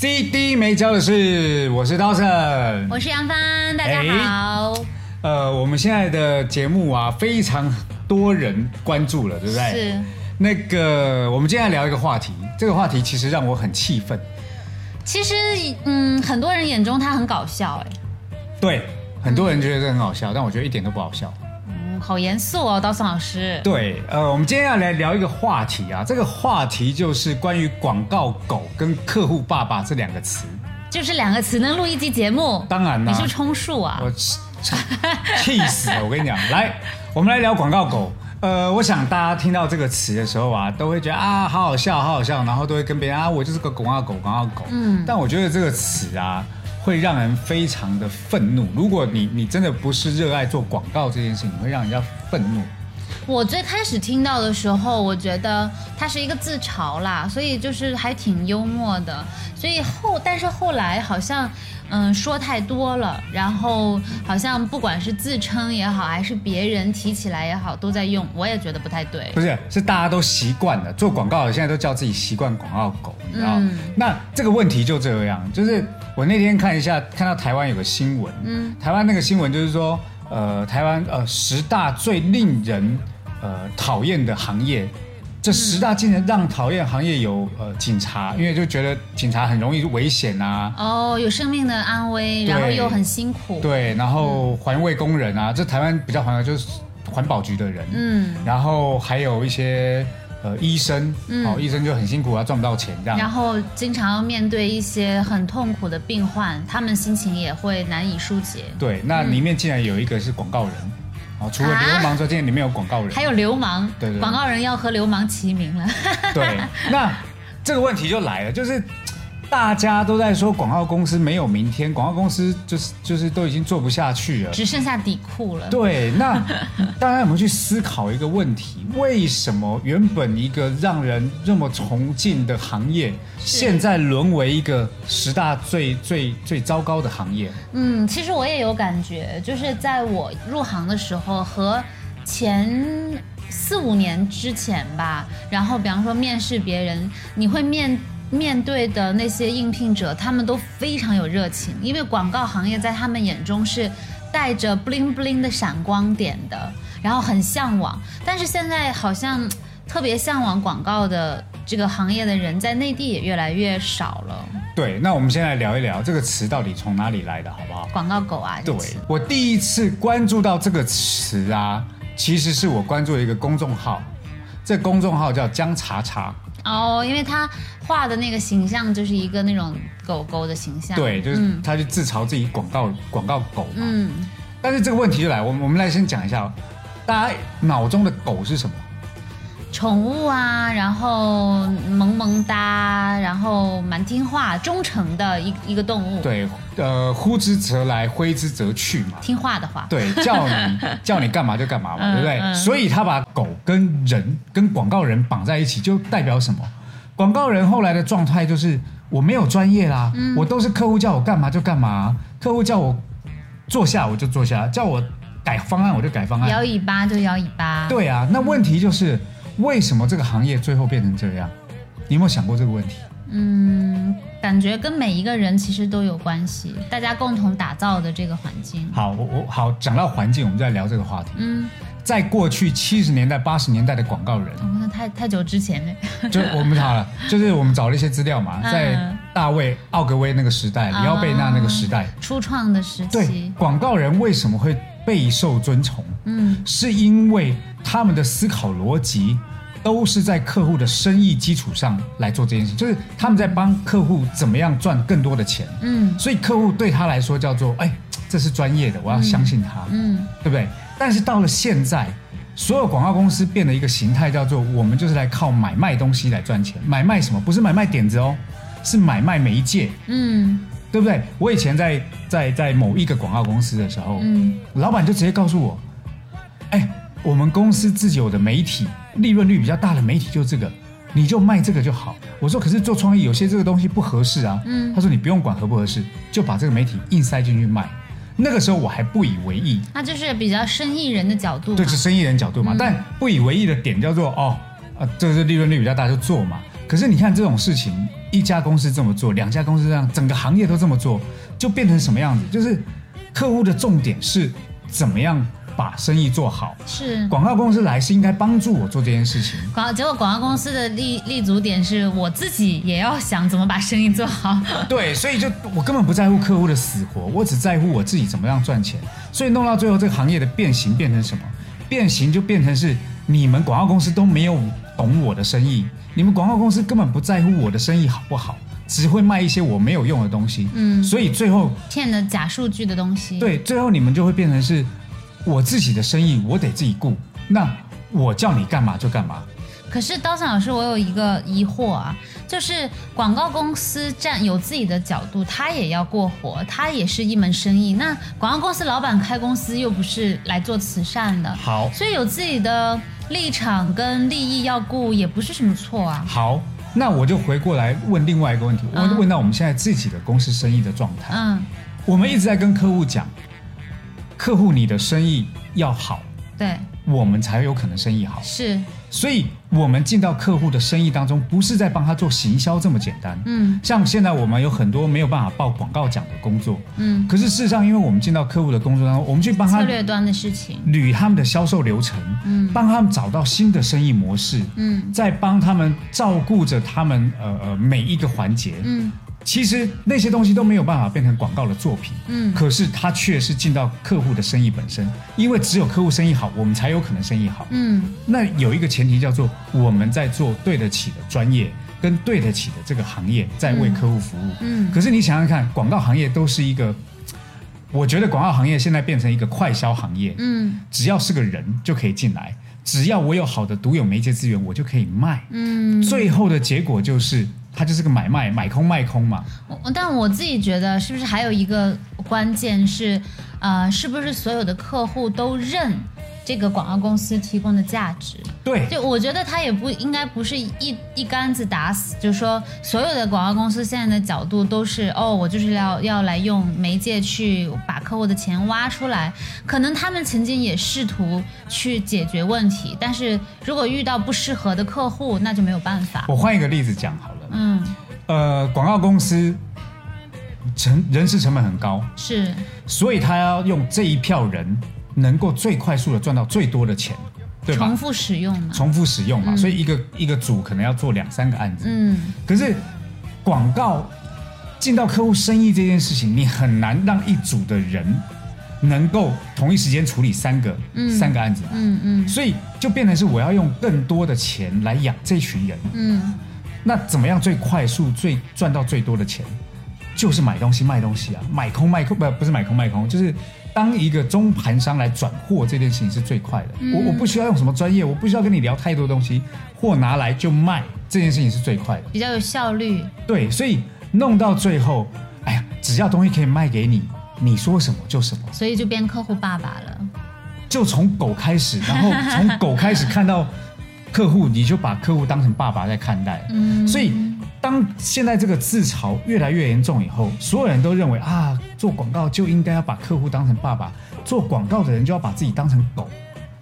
CD 没教的是，我是刀神，我是杨帆，大家好。呃，我们现在的节目啊，非常多人关注了，对不对？是。那个，我们今天聊一个话题，这个话题其实让我很气愤。其实，嗯，很多人眼中他很搞笑，哎。对，很多人觉得这很好笑，但我觉得一点都不好笑。好严肃哦，刀森老师。对，呃，我们今天要来聊一个话题啊，这个话题就是关于广告狗跟客户爸爸这两个词。就是两个词能录一集节目？当然了。你是充数啊？我气死了！我跟你讲，来，我们来聊广告狗。呃，我想大家听到这个词的时候啊，都会觉得啊，好好笑，好好笑，然后都会跟别人啊，我就是个广告狗，广告狗。嗯。但我觉得这个词啊。会让人非常的愤怒。如果你你真的不是热爱做广告这件事情，会让人家愤怒。我最开始听到的时候，我觉得它是一个自嘲啦，所以就是还挺幽默的。所以后，但是后来好像，嗯，说太多了，然后好像不管是自称也好，还是别人提起来也好，都在用，我也觉得不太对。不是，是大家都习惯了做广告的，现在都叫自己习惯广告狗，你知道那这个问题就这样，就是我那天看一下，看到台湾有个新闻，嗯，台湾那个新闻就是说，呃，台湾呃十大最令人呃，讨厌的行业，这十大竟然让讨厌行业有呃警察，因为就觉得警察很容易危险啊。哦，有生命的安危，然后又很辛苦。对，然后环卫工人啊，这台湾比较环的就是环保局的人。嗯。然后还有一些呃医生，哦，医生就很辛苦啊，赚不到钱这样。然后经常要面对一些很痛苦的病患，他们心情也会难以疏解。对，那里面竟然有一个是广告人。哦，除了流氓之外，今天里面有广告人，还有流氓，对对，广告人要和流氓齐名了。对，那这个问题就来了，就是。大家都在说广告公司没有明天，广告公司就是就是都已经做不下去了，只剩下底裤了。对，那大家有没有去思考一个问题？为什么原本一个让人这么崇敬的行业，现在沦为一个十大最最最糟糕的行业？嗯，其实我也有感觉，就是在我入行的时候和前四五年之前吧，然后比方说面试别人，你会面。面对的那些应聘者，他们都非常有热情，因为广告行业在他们眼中是带着 bling bling 的闪光点的，然后很向往。但是现在好像特别向往广告的这个行业的人，在内地也越来越少了。对，那我们先来聊一聊这个词到底从哪里来的，好不好？广告狗啊！对，我第一次关注到这个词啊，其实是我关注了一个公众号，这公众号叫姜茶茶。哦，因为他画的那个形象就是一个那种狗狗的形象，对，就是他就自嘲自己广告广告狗嘛。嗯，但是这个问题就来，我们我们来先讲一下，大家脑中的狗是什么？宠物啊，然后萌萌哒，然后蛮听话、忠诚的一一个动物。对，呃，呼之则来，挥之则去嘛。听话的话。对，叫你叫你干嘛就干嘛嘛，对不对？所以他把狗跟人、跟广告人绑在一起，就代表什么？广告人后来的状态就是我没有专业啦，我都是客户叫我干嘛就干嘛，客户叫我坐下我就坐下，叫我改方案我就改方案，摇尾巴就摇尾巴。对啊，那问题就是。为什么这个行业最后变成这样？你有没有想过这个问题？嗯，感觉跟每一个人其实都有关系，大家共同打造的这个环境。好，我我好讲到环境，我们再聊这个话题。嗯，在过去七十年代、八十年代的广告人，那太太久之前了。就我们好了，就是我们找了一些资料嘛，在大卫奥格威那个时代，里奥贝纳那个时代，初创的时期，对广告人为什么会备受尊崇？嗯，是因为他们的思考逻辑。都是在客户的生意基础上来做这件事，就是他们在帮客户怎么样赚更多的钱。嗯，所以客户对他来说叫做，哎，这是专业的，我要相信他。嗯，对不对？但是到了现在，所有广告公司变了一个形态，叫做我们就是来靠买卖东西来赚钱。买卖什么？不是买卖点子哦，是买卖媒介。嗯，对不对？我以前在在在某一个广告公司的时候，嗯，老板就直接告诉我，哎，我们公司自己有的媒体利润率比较大的媒体就这个，你就卖这个就好。我说可是做创意有些这个东西不合适啊，嗯，他说你不用管合不合适，就把这个媒体硬塞进去卖。那个时候我还不以为意，那就是比较生意人的角度，对，是生意人角度嘛。但不以为意的点叫做哦，啊，这是利润率比较大就做嘛。可是你看这种事情，一家公司这么做，两家公司这样，整个行业都这么做，就变成什么样子？就是客户的重点是怎么样。把生意做好是广告公司来是应该帮助我做这件事情。广结果广告公司的立立足点是我自己也要想怎么把生意做好。对，所以就我根本不在乎客户的死活，我只在乎我自己怎么样赚钱。所以弄到最后，这个行业的变形变成什么？变形就变成是你们广告公司都没有懂我的生意，你们广告公司根本不在乎我的生意好不好，只会卖一些我没有用的东西。嗯，所以最后骗的假数据的东西。对，最后你们就会变成是。我自己的生意我得自己顾，那我叫你干嘛就干嘛。可是刀山老师，我有一个疑惑啊，就是广告公司占有自己的角度，他也要过活，他也是一门生意。那广告公司老板开公司又不是来做慈善的，好，所以有自己的立场跟利益要顾，也不是什么错啊。好，那我就回过来问另外一个问题，我问到我们现在自己的公司生意的状态。嗯，我们一直在跟客户讲。客户，你的生意要好，对，我们才有可能生意好。是，所以我们进到客户的生意当中，不是在帮他做行销这么简单。嗯，像现在我们有很多没有办法报广告奖的工作。嗯，可是事实上，因为我们进到客户的工作当中，我们去帮他策略端的事情，捋他们的销售流程，嗯，帮他们找到新的生意模式，嗯，再帮他们照顾着他们呃呃每一个环节，嗯。其实那些东西都没有办法变成广告的作品，嗯，可是它却是进到客户的生意本身，因为只有客户生意好，我们才有可能生意好，嗯。那有一个前提叫做我们在做对得起的专业跟对得起的这个行业，在为客户服务，嗯。可是你想想看，广告行业都是一个，我觉得广告行业现在变成一个快销行业，嗯，只要是个人就可以进来，只要我有好的独有媒介资源，我就可以卖，嗯。最后的结果就是。它就是个买卖，买空卖空嘛。但我自己觉得，是不是还有一个关键是，呃，是不是所有的客户都认？这个广告公司提供的价值，对，就我觉得他也不应该不是一一竿子打死，就是说所有的广告公司现在的角度都是哦，我就是要要来用媒介去把客户的钱挖出来，可能他们曾经也试图去解决问题，但是如果遇到不适合的客户，那就没有办法。我换一个例子讲好了，嗯，呃，广告公司成人事成本很高，是，所以他要用这一票人。能够最快速的赚到最多的钱，对吧？重复使用嘛，重复使用嘛，所以一个一个组可能要做两三个案子。嗯，可是广告进到客户生意这件事情，你很难让一组的人能够同一时间处理三个三个案子。嗯嗯，所以就变成是我要用更多的钱来养这群人。嗯，那怎么样最快速最赚到最多的钱？就是买东西卖东西啊，买空卖空不不是买空卖空，就是。当一个中盘商来转货这件事情是最快的，我我不需要用什么专业，我不需要跟你聊太多东西，货拿来就卖，这件事情是最快的，比较有效率。对，所以弄到最后，哎呀，只要东西可以卖给你，你说什么就什么，所以就变客户爸爸了。就从狗开始，然后从狗开始看到客户，你就把客户当成爸爸在看待。嗯，所以。当现在这个自嘲越来越严重以后，所有人都认为啊，做广告就应该要把客户当成爸爸，做广告的人就要把自己当成狗。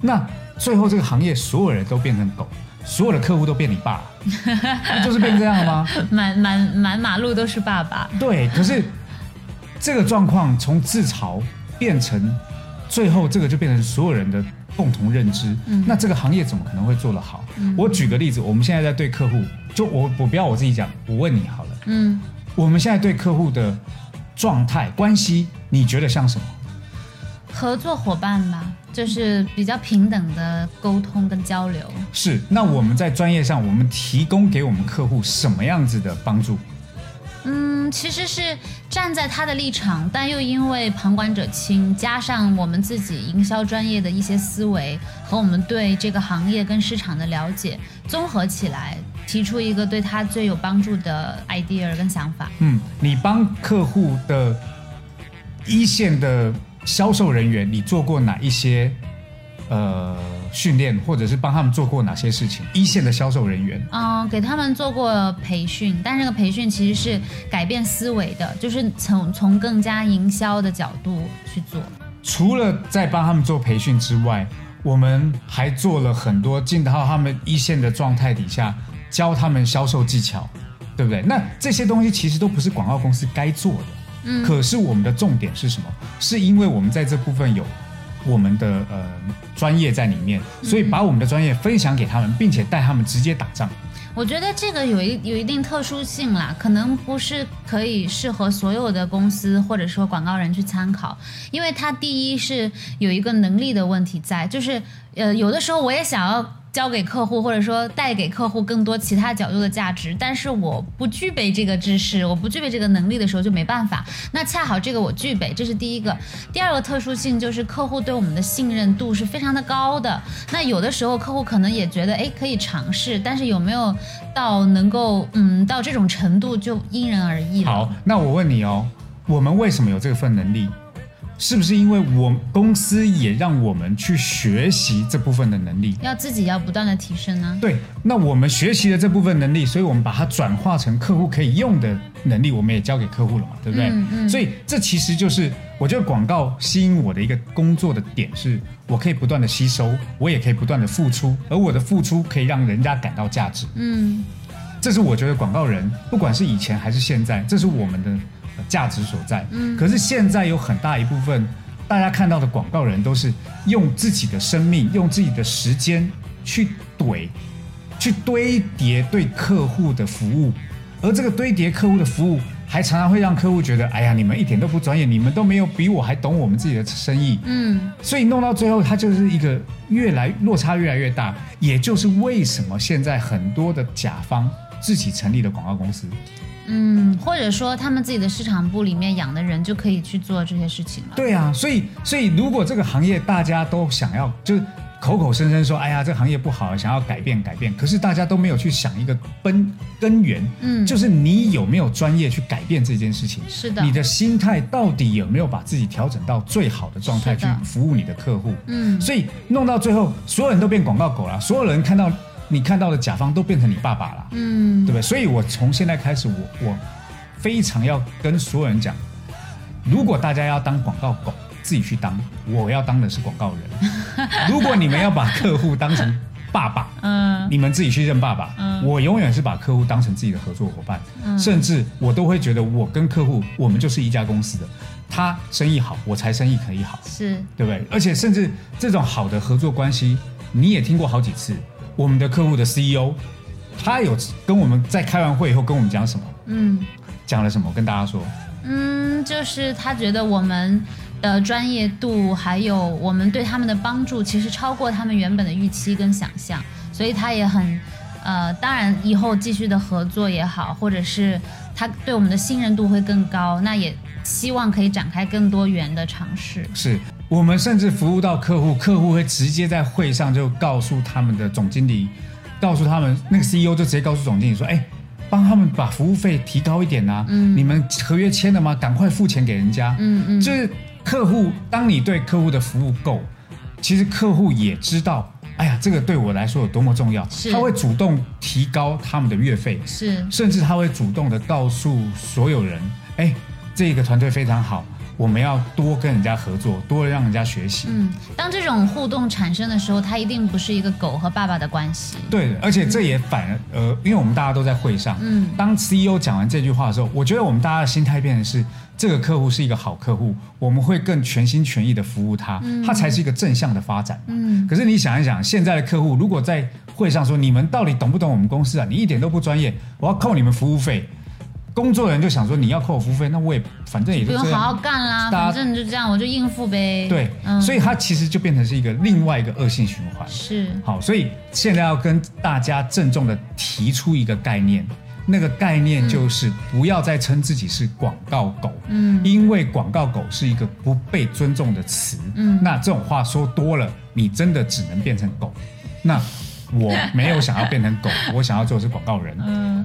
那最后这个行业所有人都变成狗，所有的客户都变你爸，就是变这样了吗？满满满马路都是爸爸。对，可是这个状况从自嘲变成最后，这个就变成所有人的。共同认知，那这个行业怎么可能会做得好？我举个例子，我们现在在对客户，就我我不要我自己讲，我问你好了，嗯，我们现在对客户的状态关系，你觉得像什么？合作伙伴吧，就是比较平等的沟通跟交流。是，那我们在专业上，我们提供给我们客户什么样子的帮助？其实是站在他的立场，但又因为旁观者清，加上我们自己营销专业的一些思维和我们对这个行业跟市场的了解，综合起来，提出一个对他最有帮助的 idea 跟想法。嗯，你帮客户的一线的销售人员，你做过哪一些呃训练，或者是帮他们做过哪些事情？一线的销售人员，嗯，给他们做过培训，但这个培训其实是改变思维的，就是从从更加营销的角度去做。除了在帮他们做培训之外，我们还做了很多进到他们一线的状态底下，教他们销售技巧，对不对？那这些东西其实都不是广告公司该做的。嗯，可是我们的重点是什么？是因为我们在这部分有我们的呃专业在里面，所以把我们的专业分享给他们，并且带他们直接打仗。我觉得这个有一有一定特殊性啦，可能不是可以适合所有的公司或者说广告人去参考，因为它第一是有一个能力的问题在，就是呃有的时候我也想要。交给客户，或者说带给客户更多其他角度的价值，但是我不具备这个知识，我不具备这个能力的时候就没办法。那恰好这个我具备，这是第一个。第二个特殊性就是客户对我们的信任度是非常的高的。那有的时候客户可能也觉得，哎，可以尝试，但是有没有到能够嗯到这种程度，就因人而异了。好，那我问你哦，我们为什么有这份能力？是不是因为我公司也让我们去学习这部分的能力？要自己要不断的提升呢？对，那我们学习了这部分能力，所以我们把它转化成客户可以用的能力，我们也交给客户了嘛，对不对？嗯嗯。所以这其实就是我觉得广告吸引我的一个工作的点，是我可以不断的吸收，我也可以不断的付出，而我的付出可以让人家感到价值。嗯，这是我觉得广告人，不管是以前还是现在，这是我们的。价值所在。嗯，可是现在有很大一部分，大家看到的广告人都是用自己的生命、用自己的时间去怼、去堆叠对客户的服务，而这个堆叠客户的服务，还常常会让客户觉得：哎呀，你们一点都不专业，你们都没有比我还懂我们自己的生意。嗯，所以弄到最后，它就是一个越来落差越来越大。也就是为什么现在很多的甲方自己成立的广告公司。嗯，或者说他们自己的市场部里面养的人就可以去做这些事情了。对啊，所以所以如果这个行业大家都想要，就是口口声声说，哎呀，这个行业不好，想要改变改变，可是大家都没有去想一个根根源，嗯，就是你有没有专业去改变这件事情？是的，你的心态到底有没有把自己调整到最好的状态去服务你的客户？嗯，所以弄到最后，所有人都变广告狗了，所有人看到。你看到的甲方都变成你爸爸了，嗯，对不对？所以我从现在开始，我我非常要跟所有人讲，如果大家要当广告狗，自己去当；我要当的是广告人。如果你们要把客户当成爸爸，嗯，你们自己去认爸爸。嗯，我永远是把客户当成自己的合作伙伴，甚至我都会觉得我跟客户，我们就是一家公司的。他生意好，我才生意可以好，是对不对？而且甚至这种好的合作关系，你也听过好几次。我们的客户的 CEO，他有跟我们在开完会以后跟我们讲什么？嗯，讲了什么？跟大家说。嗯，就是他觉得我们的专业度还有我们对他们的帮助，其实超过他们原本的预期跟想象，所以他也很，呃，当然以后继续的合作也好，或者是他对我们的信任度会更高，那也希望可以展开更多元的尝试。是。我们甚至服务到客户，客户会直接在会上就告诉他们的总经理，告诉他们那个 CEO 就直接告诉总经理说：“哎，帮他们把服务费提高一点呐！你们合约签了吗？赶快付钱给人家。”嗯嗯，就是客户，当你对客户的服务够，其实客户也知道，哎呀，这个对我来说有多么重要，他会主动提高他们的月费，是，甚至他会主动的告诉所有人：“哎，这个团队非常好。”我们要多跟人家合作，多让人家学习。嗯，当这种互动产生的时候，它一定不是一个狗和爸爸的关系。对，而且这也反呃，因为我们大家都在会上。嗯，当 CEO 讲完这句话的时候，我觉得我们大家的心态变的是，这个客户是一个好客户，我们会更全心全意的服务他，他才是一个正向的发展。嗯，可是你想一想，现在的客户如果在会上说，你们到底懂不懂我们公司啊？你一点都不专业，我要扣你们服务费。工作人员就想说，你要扣我服务费，那我也反正也就不用好好干啦，反正就这样，我就应付呗。对，所以它其实就变成是一个另外一个恶性循环。是，好，所以现在要跟大家郑重的提出一个概念，那个概念就是不要再称自己是广告狗，嗯，因为广告狗是一个不被尊重的词，嗯，那这种话说多了，你真的只能变成狗。那我没有想要变成狗，我想要做的是广告人。嗯，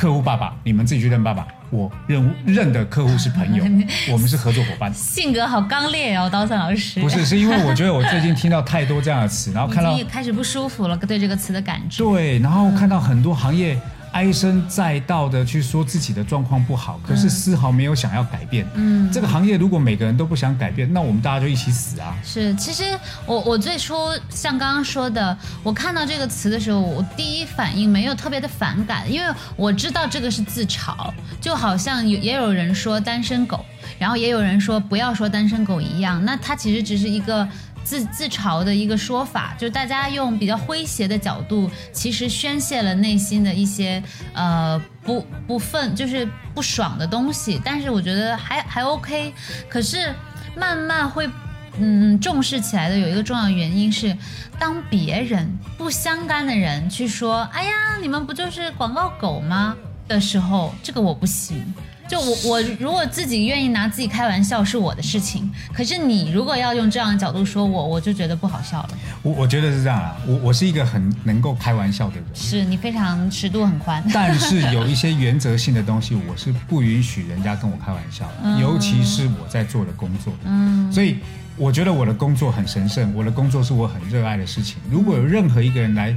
客户爸爸，你们自己去认爸爸。我认认的客户是朋友，我们是合作伙伴。性格好刚烈哦，刀森老师。不是，是因为我觉得我最近听到太多这样的词，然后看到开始不舒服了，对这个词的感觉。对，然后看到很多行业。唉声载道的去说自己的状况不好，可是丝毫没有想要改变。嗯，这个行业如果每个人都不想改变，那我们大家就一起死啊！是，其实我我最初像刚刚说的，我看到这个词的时候，我第一反应没有特别的反感，因为我知道这个是自嘲，就好像有也有人说单身狗，然后也有人说不要说单身狗一样，那它其实只是一个。自自嘲的一个说法，就是大家用比较诙谐的角度，其实宣泄了内心的一些呃不不愤，就是不爽的东西。但是我觉得还还 OK。可是慢慢会嗯重视起来的有一个重要原因是，当别人不相干的人去说“哎呀，你们不就是广告狗吗”的时候，这个我不行。就我我如果自己愿意拿自己开玩笑是我的事情，可是你如果要用这样的角度说我，我就觉得不好笑了。我我觉得是这样啊，我我是一个很能够开玩笑的人，是你非常尺度很宽，但是有一些原则性的东西，我是不允许人家跟我开玩笑，尤其是我在做的工作。嗯，所以我觉得我的工作很神圣，我的工作是我很热爱的事情。如果有任何一个人来。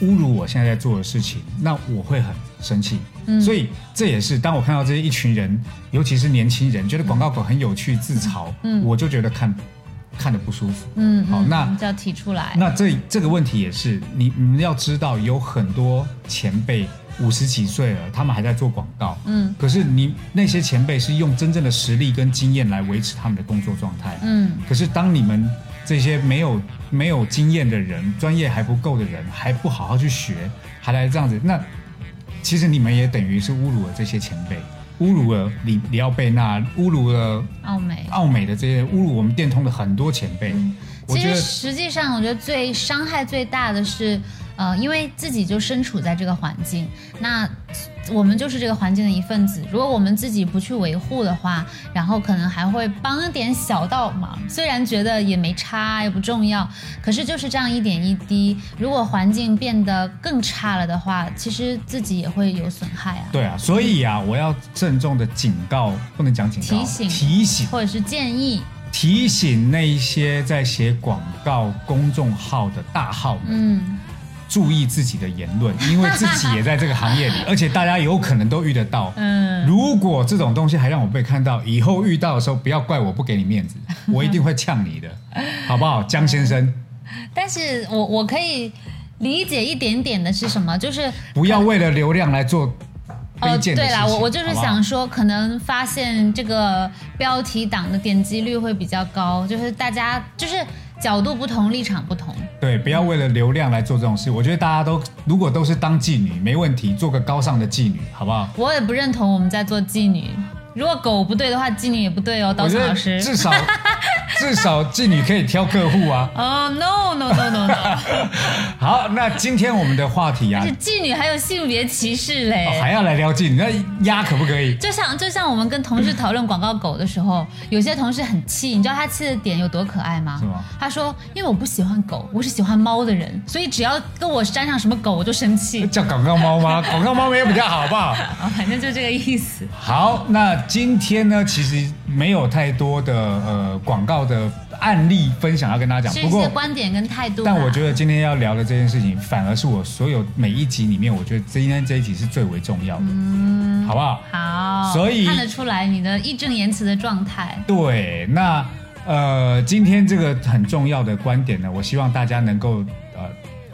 侮辱我现在在做的事情，那我会很生气。嗯，所以这也是当我看到这些一群人，尤其是年轻人，觉得广告狗很有趣、自嘲，嗯，我就觉得看看的不舒服。嗯，好，那就要提出来。那这这个问题也是，你你们要知道，有很多前辈五十几岁了，他们还在做广告。嗯，可是你那些前辈是用真正的实力跟经验来维持他们的工作状态。嗯，可是当你们这些没有。没有经验的人，专业还不够的人，还不好好去学，还来这样子，那其实你们也等于是侮辱了这些前辈，侮辱了里里奥贝纳，侮辱了奥美奥美的这些，侮辱我们电通的很多前辈。其实实际上，我觉得最伤害最大的是。呃，因为自己就身处在这个环境，那我们就是这个环境的一份子。如果我们自己不去维护的话，然后可能还会帮点小道忙，虽然觉得也没差，也不重要，可是就是这样一点一滴。如果环境变得更差了的话，其实自己也会有损害啊。对啊，所以啊，我要郑重的警告，不能讲警告，提醒提醒，或者是建议提醒那一些在写广告公众号的大号们。嗯。注意自己的言论，因为自己也在这个行业里，而且大家有可能都遇得到。嗯，如果这种东西还让我被看到，以后遇到的时候，不要怪我不给你面子，我一定会呛你的，好不好，江先生？但是我我可以理解一点点的是什么，就是不要为了流量来做哦，对啦，我我就是想说，可能发现这个标题党的点击率会比较高，就是大家就是。角度不同，立场不同。对，不要为了流量来做这种事。我觉得大家都如果都是当妓女，没问题，做个高尚的妓女，好不好？我也不认同我们在做妓女。如果狗不对的话，妓女也不对哦，刀子老师。至少。至少妓女可以挑客户啊！哦，no no no no no。好，那今天我们的话题啊，是妓女还有性别歧视嘞，还要来撩妓女，那鸭可不可以？就像就像我们跟同事讨论广告狗的时候，有些同事很气，你知道他气的点有多可爱吗？是吗？他说：“因为我不喜欢狗，我是喜欢猫的人，所以只要跟我沾上什么狗，我就生气。”叫广告猫吗？广告猫没有比较好，好不好？啊，反正就这个意思。好，那今天呢，其实没有太多的呃广告的。案例分享要跟大家讲，不过观点跟态度。但我觉得今天要聊的这件事情，反而是我所有每一集里面，我觉得今天这一集是最为重要的，嗯，好不好？好，所以看得出来你的义正言辞的状态。对，那呃，今天这个很重要的观点呢，我希望大家能够呃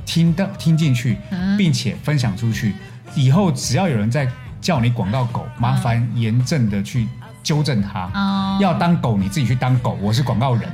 听到听进去，并且分享出去。以后只要有人在叫你广告狗，麻烦严正的去。纠正他，要当狗你自己去当狗，我是广告人，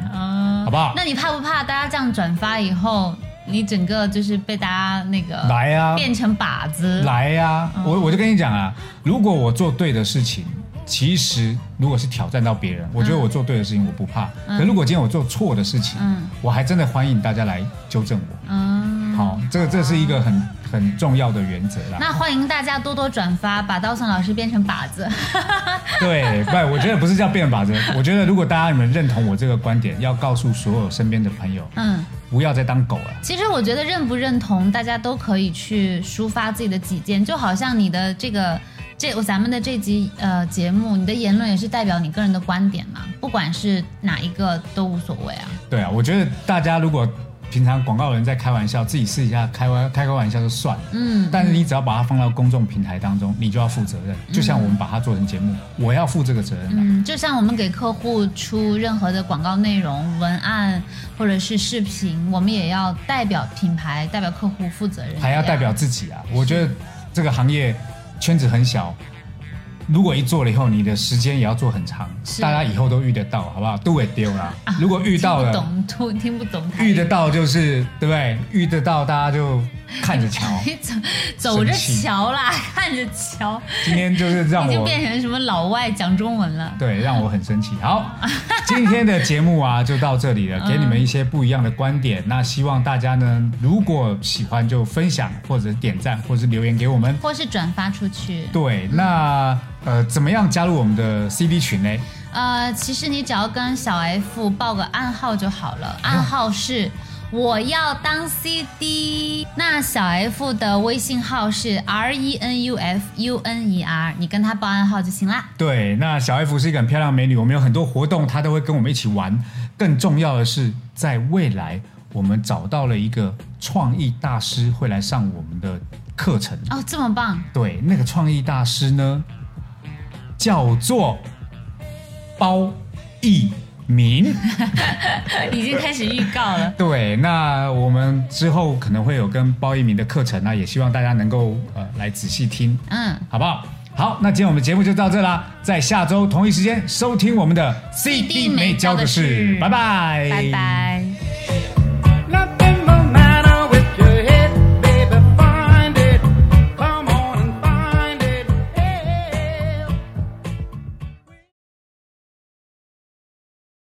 好不好？那你怕不怕大家这样转发以后，你整个就是被大家那个来呀，变成靶子来呀？我我就跟你讲啊，如果我做对的事情，其实如果是挑战到别人，我觉得我做对的事情我不怕。可如果今天我做错的事情，我还真的欢迎大家来纠正我。嗯，好，这个这是一个很。很重要的原则啦。那欢迎大家多多转发，把刀森老师变成靶子。对，不，我觉得不是叫变靶子，我觉得如果大家你们认同我这个观点，要告诉所有身边的朋友，嗯，不要再当狗了。其实我觉得认不认同，大家都可以去抒发自己的己见，就好像你的这个。这咱们的这集呃节目，你的言论也是代表你个人的观点嘛？不管是哪一个都无所谓啊。对啊，我觉得大家如果平常广告人在开玩笑，自己试一下开玩开个玩笑就算了。嗯。但是你只要把它放到公众平台当中，你就要负责任。就像我们把它做成节目，我要负这个责任。嗯，就像我们给客户出任何的广告内容、文案或者是视频，我们也要代表品牌、代表客户负责任。还要代表自己啊！我觉得这个行业。圈子很小，如果一做了以后，你的时间也要做很长，大家以后都遇得到，好不好？都会丢了。如果遇到了，懂听不懂？遇得到就是对不对？遇得到大家就。看着瞧，走走着瞧啦，看着瞧。今天就是让我已经变成什么老外讲中文了。对，让我很生气。好，今天的节目啊就到这里了，给你们一些不一样的观点。那希望大家呢，如果喜欢就分享或者点赞，或者是留言给我们，或是转发出去。对，那呃，怎么样加入我们的 CD 群呢？呃，其实你只要跟小 F 报个暗号就好了，暗号是。我要当 CD，那小 F 的微信号是 R E N U F U N E R，你跟他报暗号就行啦。对，那小 F 是一个很漂亮美女，我们有很多活动，她都会跟我们一起玩。更重要的是，在未来我们找到了一个创意大师会来上我们的课程。哦，这么棒！对，那个创意大师呢，叫做包奕明 已经开始预告了。对，那我们之后可能会有跟包奕明的课程那也希望大家能够呃来仔细听，嗯，好不好？好，那今天我们节目就到这啦，在下周同一时间收听我们的 CD 没教的事，拜拜，拜拜。